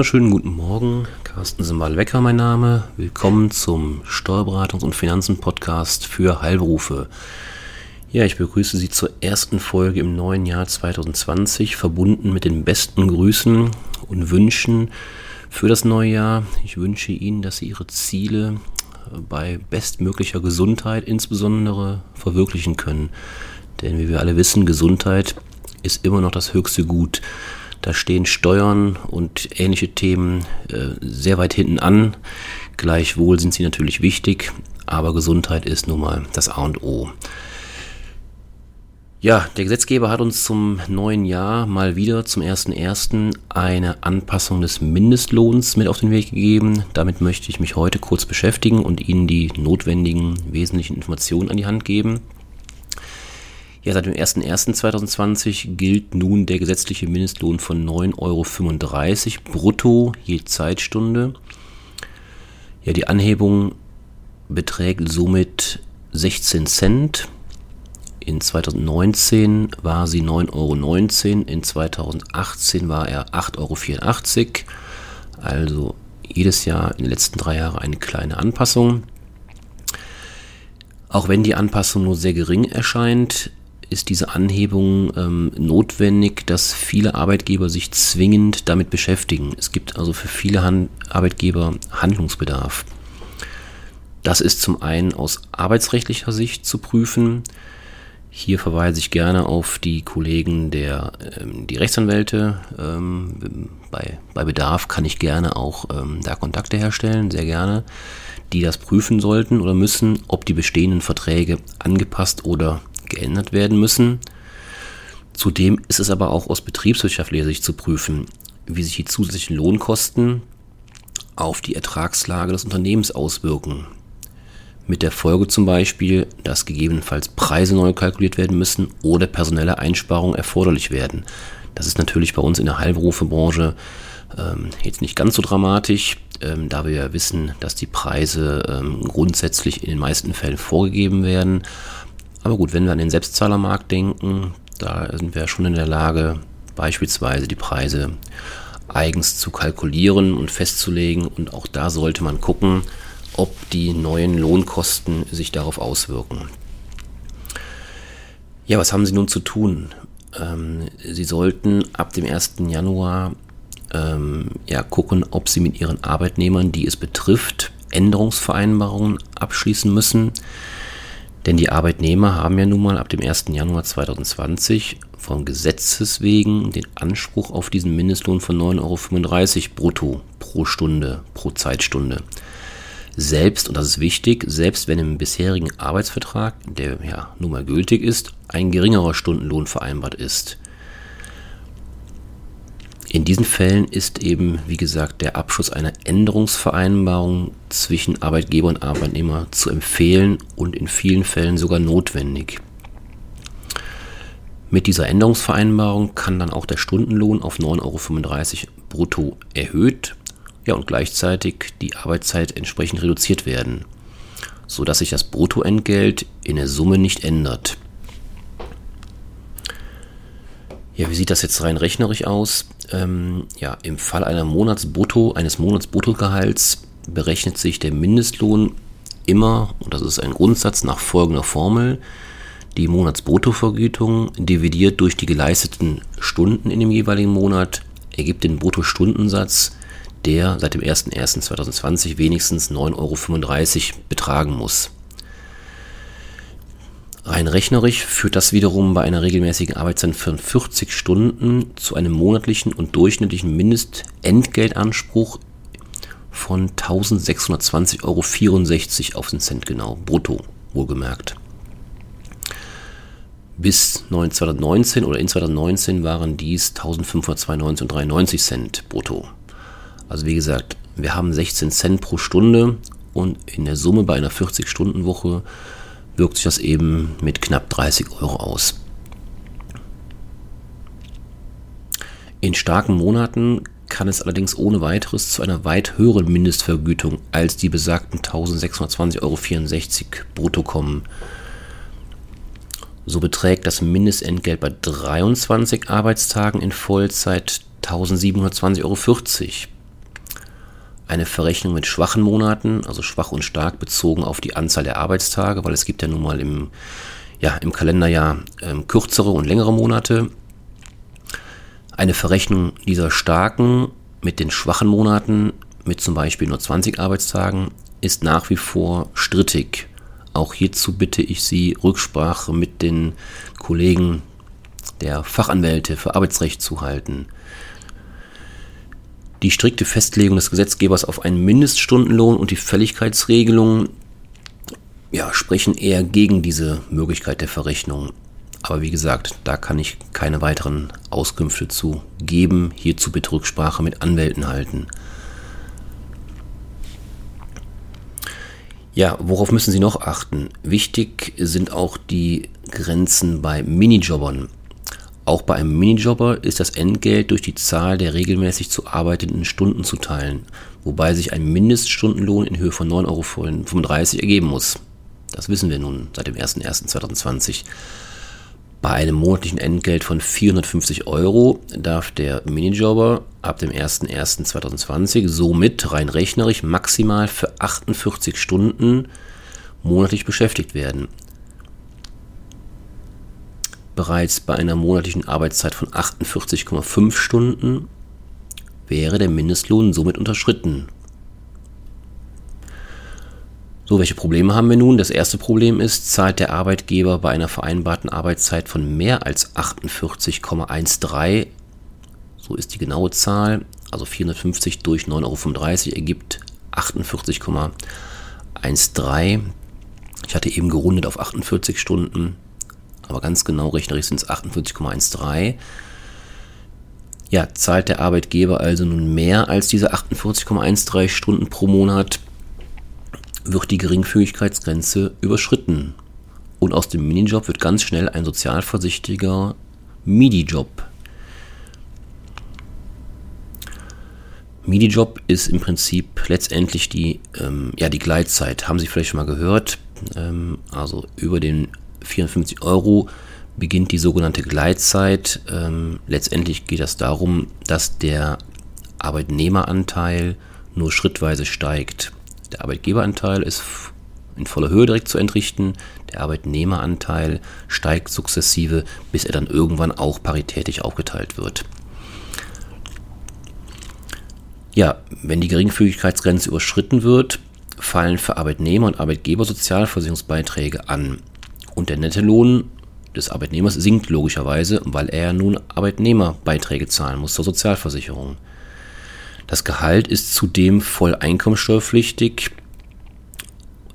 Wunderschönen guten Morgen, Carsten Simbal-Wecker mein Name. Willkommen zum Steuerberatungs- und Finanzen-Podcast für Heilberufe. Ja, ich begrüße Sie zur ersten Folge im neuen Jahr 2020, verbunden mit den besten Grüßen und Wünschen für das neue Jahr. Ich wünsche Ihnen, dass Sie Ihre Ziele bei bestmöglicher Gesundheit insbesondere verwirklichen können. Denn wie wir alle wissen, Gesundheit ist immer noch das höchste Gut. Da stehen Steuern und ähnliche Themen äh, sehr weit hinten an. Gleichwohl sind sie natürlich wichtig, aber Gesundheit ist nun mal das A und O. Ja, der Gesetzgeber hat uns zum neuen Jahr mal wieder zum 1.1. eine Anpassung des Mindestlohns mit auf den Weg gegeben. Damit möchte ich mich heute kurz beschäftigen und Ihnen die notwendigen wesentlichen Informationen an die Hand geben. Ja, seit dem 01.01.2020 gilt nun der gesetzliche Mindestlohn von 9,35 Euro brutto je Zeitstunde. Ja, die Anhebung beträgt somit 16 Cent. In 2019 war sie 9,19 Euro, in 2018 war er 8,84 Euro. Also jedes Jahr in den letzten drei Jahren eine kleine Anpassung. Auch wenn die Anpassung nur sehr gering erscheint, ist diese Anhebung ähm, notwendig, dass viele Arbeitgeber sich zwingend damit beschäftigen. Es gibt also für viele Han Arbeitgeber Handlungsbedarf. Das ist zum einen aus arbeitsrechtlicher Sicht zu prüfen. Hier verweise ich gerne auf die Kollegen der ähm, die Rechtsanwälte. Ähm, bei, bei Bedarf kann ich gerne auch ähm, da Kontakte herstellen, sehr gerne, die das prüfen sollten oder müssen, ob die bestehenden Verträge angepasst oder geändert werden müssen. Zudem ist es aber auch aus betriebswirtschaftlicher Sicht zu prüfen, wie sich die zusätzlichen Lohnkosten auf die Ertragslage des Unternehmens auswirken. Mit der Folge zum Beispiel, dass gegebenenfalls Preise neu kalkuliert werden müssen oder personelle Einsparungen erforderlich werden. Das ist natürlich bei uns in der Heilberufebranche ähm, jetzt nicht ganz so dramatisch, ähm, da wir ja wissen, dass die Preise ähm, grundsätzlich in den meisten Fällen vorgegeben werden. Aber gut, wenn wir an den Selbstzahlermarkt denken, da sind wir schon in der Lage, beispielsweise die Preise eigens zu kalkulieren und festzulegen. Und auch da sollte man gucken, ob die neuen Lohnkosten sich darauf auswirken. Ja, was haben Sie nun zu tun? Ähm, Sie sollten ab dem 1. Januar ähm, ja, gucken, ob Sie mit Ihren Arbeitnehmern, die es betrifft, Änderungsvereinbarungen abschließen müssen. Denn die Arbeitnehmer haben ja nun mal ab dem 1. Januar 2020 vom Gesetzes wegen den Anspruch auf diesen Mindestlohn von 9,35 Euro brutto pro Stunde, pro Zeitstunde. Selbst, und das ist wichtig, selbst wenn im bisherigen Arbeitsvertrag, der ja nun mal gültig ist, ein geringerer Stundenlohn vereinbart ist. In diesen Fällen ist eben, wie gesagt, der Abschluss einer Änderungsvereinbarung zwischen Arbeitgeber und Arbeitnehmer zu empfehlen und in vielen Fällen sogar notwendig. Mit dieser Änderungsvereinbarung kann dann auch der Stundenlohn auf 9,35 Euro brutto erhöht ja, und gleichzeitig die Arbeitszeit entsprechend reduziert werden, sodass sich das Bruttoentgelt in der Summe nicht ändert. Ja, wie sieht das jetzt rein rechnerisch aus? Ähm, ja, im Fall einer Monatsbrutto, eines Monatsbruttogehalts berechnet sich der Mindestlohn immer, und das ist ein Grundsatz nach folgender Formel, die Monatsbruttovergütung dividiert durch die geleisteten Stunden in dem jeweiligen Monat ergibt den Bruttostundensatz, der seit dem 01.01.2020 wenigstens 9,35 Euro betragen muss. Rein rechnerisch führt das wiederum bei einer regelmäßigen Arbeitszeit von 40 Stunden zu einem monatlichen und durchschnittlichen Mindestentgeltanspruch von 1620,64 Euro auf den Cent genau, brutto wohlgemerkt. Bis 2019 oder in 2019 waren dies 1592,93 Cent brutto. Also wie gesagt, wir haben 16 Cent pro Stunde und in der Summe bei einer 40-Stunden-Woche wirkt sich das eben mit knapp 30 Euro aus. In starken Monaten kann es allerdings ohne weiteres zu einer weit höheren Mindestvergütung als die besagten 1620,64 Euro brutto kommen. So beträgt das Mindestentgelt bei 23 Arbeitstagen in Vollzeit 1720,40 Euro. Eine Verrechnung mit schwachen Monaten, also schwach und stark bezogen auf die Anzahl der Arbeitstage, weil es gibt ja nun mal im, ja, im Kalenderjahr ähm, kürzere und längere Monate. Eine Verrechnung dieser starken mit den schwachen Monaten mit zum Beispiel nur 20 Arbeitstagen ist nach wie vor strittig. Auch hierzu bitte ich Sie, Rücksprache mit den Kollegen der Fachanwälte für Arbeitsrecht zu halten. Die strikte Festlegung des Gesetzgebers auf einen Mindeststundenlohn und die Fälligkeitsregelung ja, sprechen eher gegen diese Möglichkeit der Verrechnung. Aber wie gesagt, da kann ich keine weiteren Auskünfte zu geben. Hierzu bitte Rücksprache mit Anwälten halten. Ja, worauf müssen Sie noch achten? Wichtig sind auch die Grenzen bei Minijobbern. Auch bei einem Minijobber ist das Entgelt durch die Zahl der regelmäßig zu arbeitenden Stunden zu teilen, wobei sich ein Mindeststundenlohn in Höhe von 9,35 Euro ergeben muss. Das wissen wir nun seit dem 01.01.2020. Bei einem monatlichen Entgelt von 450 Euro darf der Minijobber ab dem 01.01.2020 somit rein rechnerisch maximal für 48 Stunden monatlich beschäftigt werden. Bereits bei einer monatlichen Arbeitszeit von 48,5 Stunden wäre der Mindestlohn somit unterschritten so, welche Probleme haben wir nun? Das erste Problem ist, zahlt der Arbeitgeber bei einer vereinbarten Arbeitszeit von mehr als 48,13, so ist die genaue Zahl, also 450 durch 9,35 Euro ergibt 48,13. Ich hatte eben gerundet auf 48 Stunden, aber ganz genau rechnerisch sind es 48,13. Ja, zahlt der Arbeitgeber also nun mehr als diese 48,13 Stunden pro Monat, wird die Geringfügigkeitsgrenze überschritten und aus dem Minijob wird ganz schnell ein sozialversichtiger Midi-Job. Midi-Job ist im Prinzip letztendlich die, ähm, ja, die Gleitzeit. Haben Sie vielleicht schon mal gehört? Ähm, also über den 54 Euro beginnt die sogenannte Gleitzeit. Ähm, letztendlich geht es darum, dass der Arbeitnehmeranteil nur schrittweise steigt. Der Arbeitgeberanteil ist in voller Höhe direkt zu entrichten. Der Arbeitnehmeranteil steigt sukzessive, bis er dann irgendwann auch paritätisch aufgeteilt wird. Ja, wenn die Geringfügigkeitsgrenze überschritten wird, fallen für Arbeitnehmer und Arbeitgeber Sozialversicherungsbeiträge an. Und der Nettolohn des Arbeitnehmers sinkt logischerweise, weil er nun Arbeitnehmerbeiträge zahlen muss zur Sozialversicherung. Das Gehalt ist zudem voll einkommensteuerpflichtig.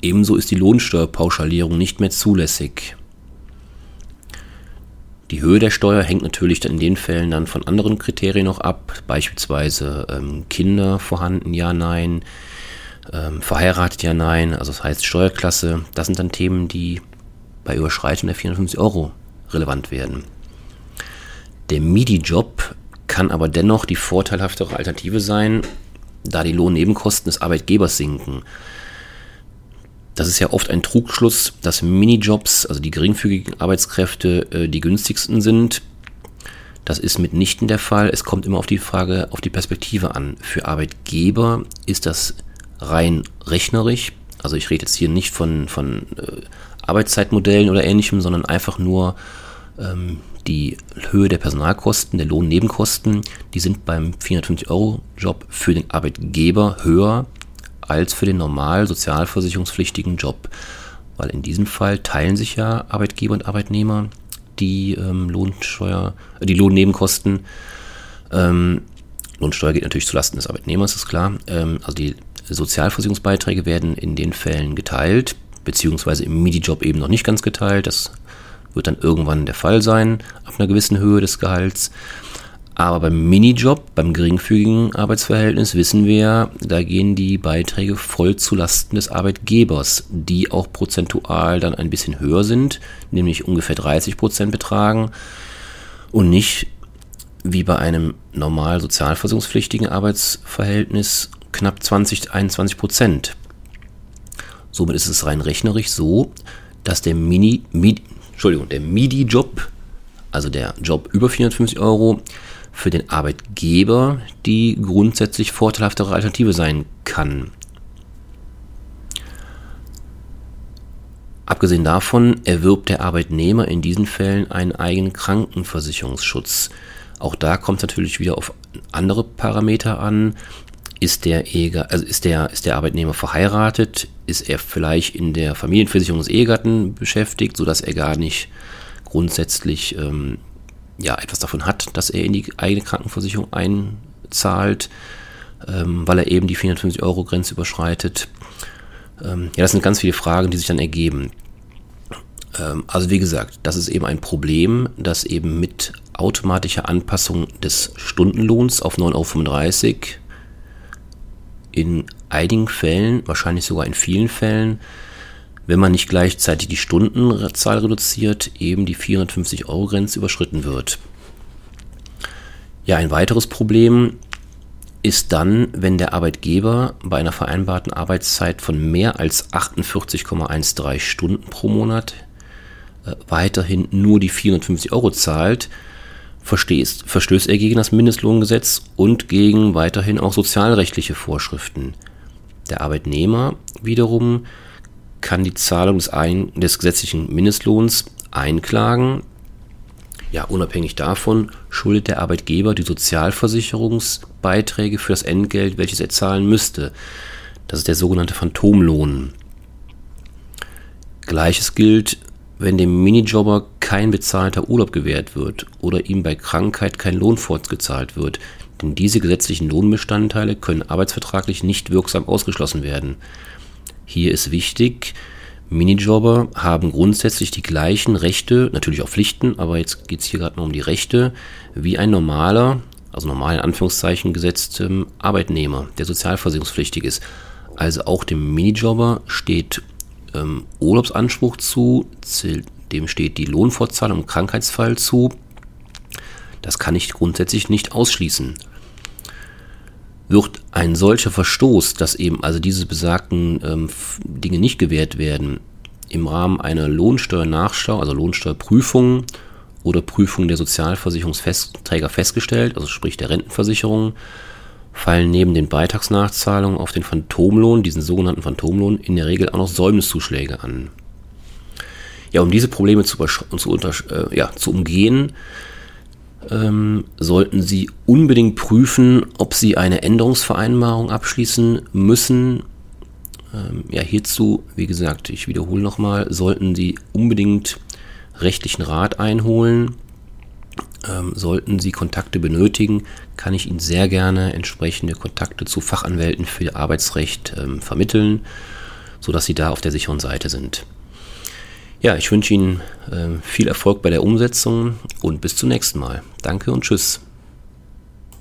Ebenso ist die Lohnsteuerpauschalierung nicht mehr zulässig. Die Höhe der Steuer hängt natürlich dann in den Fällen dann von anderen Kriterien noch ab, beispielsweise ähm, Kinder vorhanden, ja, nein, ähm, verheiratet, ja, nein, also das heißt Steuerklasse. Das sind dann Themen, die bei Überschreitung der 450 Euro relevant werden. Der MIDI-Job kann aber dennoch die vorteilhaftere Alternative sein, da die Lohnnebenkosten des Arbeitgebers sinken. Das ist ja oft ein Trugschluss, dass Minijobs, also die geringfügigen Arbeitskräfte, äh, die günstigsten sind. Das ist mitnichten der Fall. Es kommt immer auf die Frage, auf die Perspektive an. Für Arbeitgeber ist das rein rechnerisch. Also ich rede jetzt hier nicht von, von äh, Arbeitszeitmodellen oder ähnlichem, sondern einfach nur ähm, die Höhe der Personalkosten, der Lohnnebenkosten, die sind beim 450-Euro-Job für den Arbeitgeber höher als für den normal sozialversicherungspflichtigen Job. Weil in diesem Fall teilen sich ja Arbeitgeber und Arbeitnehmer die ähm, Lohnsteuer, äh, die Lohnnebenkosten. Ähm, Lohnsteuer geht natürlich zulasten des Arbeitnehmers, ist klar. Ähm, also die Sozialversicherungsbeiträge werden in den Fällen geteilt, beziehungsweise im MIDI-Job eben noch nicht ganz geteilt. Das wird dann irgendwann der Fall sein, ab einer gewissen Höhe des Gehalts. Aber beim Minijob, beim geringfügigen Arbeitsverhältnis, wissen wir, da gehen die Beiträge voll zu Lasten des Arbeitgebers, die auch prozentual dann ein bisschen höher sind, nämlich ungefähr 30 Prozent betragen und nicht wie bei einem normal sozialversicherungspflichtigen Arbeitsverhältnis knapp 20, 21 Prozent. Somit ist es rein rechnerisch so, dass der Mini, Mini Entschuldigung, der MIDI-Job, also der Job über 450 Euro, für den Arbeitgeber die grundsätzlich vorteilhaftere Alternative sein kann. Abgesehen davon erwirbt der Arbeitnehmer in diesen Fällen einen eigenen Krankenversicherungsschutz. Auch da kommt es natürlich wieder auf andere Parameter an. Ist der, Ehegatte, also ist, der, ist der Arbeitnehmer verheiratet? Ist er vielleicht in der Familienversicherung des Ehegatten beschäftigt, sodass er gar nicht grundsätzlich ähm, ja, etwas davon hat, dass er in die eigene Krankenversicherung einzahlt, ähm, weil er eben die 450 Euro Grenze überschreitet? Ähm, ja, das sind ganz viele Fragen, die sich dann ergeben. Ähm, also wie gesagt, das ist eben ein Problem, das eben mit automatischer Anpassung des Stundenlohns auf 9,35 Euro in einigen Fällen, wahrscheinlich sogar in vielen Fällen, wenn man nicht gleichzeitig die Stundenzahl reduziert, eben die 450 Euro Grenze überschritten wird. Ja, ein weiteres Problem ist dann, wenn der Arbeitgeber bei einer vereinbarten Arbeitszeit von mehr als 48,13 Stunden pro Monat äh, weiterhin nur die 450 Euro zahlt, verstößt, verstößt er gegen das Mindestlohngesetz und gegen weiterhin auch sozialrechtliche Vorschriften. Der Arbeitnehmer wiederum kann die Zahlung des, ein, des gesetzlichen Mindestlohns einklagen ja, unabhängig davon schuldet der Arbeitgeber die Sozialversicherungsbeiträge für das Entgelt, welches er zahlen müsste. Das ist der sogenannte Phantomlohn. Gleiches gilt, wenn dem Minijobber kein bezahlter Urlaub gewährt wird oder ihm bei Krankheit kein Lohn fortgezahlt wird, denn diese gesetzlichen Lohnbestandteile können arbeitsvertraglich nicht wirksam ausgeschlossen werden. Hier ist wichtig, Minijobber haben grundsätzlich die gleichen Rechte, natürlich auch Pflichten, aber jetzt geht es hier gerade nur um die Rechte, wie ein normaler, also normal in Anführungszeichen gesetzt, ähm, Arbeitnehmer, der sozialversicherungspflichtig ist. Also auch dem Minijobber steht ähm, Urlaubsanspruch zu, dem steht die Lohnfortzahlung im Krankheitsfall zu. Das kann ich grundsätzlich nicht ausschließen. Wird ein solcher Verstoß, dass eben also diese besagten ähm, Dinge nicht gewährt werden, im Rahmen einer Lohnsteuernachschau, also Lohnsteuerprüfung oder Prüfung der Sozialversicherungsträger festgestellt, also sprich der Rentenversicherung, fallen neben den Beitragsnachzahlungen auf den Phantomlohn, diesen sogenannten Phantomlohn, in der Regel auch noch Säumniszuschläge an. Ja, um diese Probleme zu, zu, äh, ja, zu umgehen, ähm, sollten Sie unbedingt prüfen, ob Sie eine Änderungsvereinbarung abschließen müssen. Ähm, ja, hierzu, wie gesagt, ich wiederhole nochmal, sollten Sie unbedingt rechtlichen Rat einholen. Ähm, sollten Sie Kontakte benötigen, kann ich Ihnen sehr gerne entsprechende Kontakte zu Fachanwälten für Arbeitsrecht ähm, vermitteln, sodass Sie da auf der sicheren Seite sind. Ja, ich wünsche Ihnen äh, viel Erfolg bei der Umsetzung und bis zum nächsten Mal. Danke und tschüss.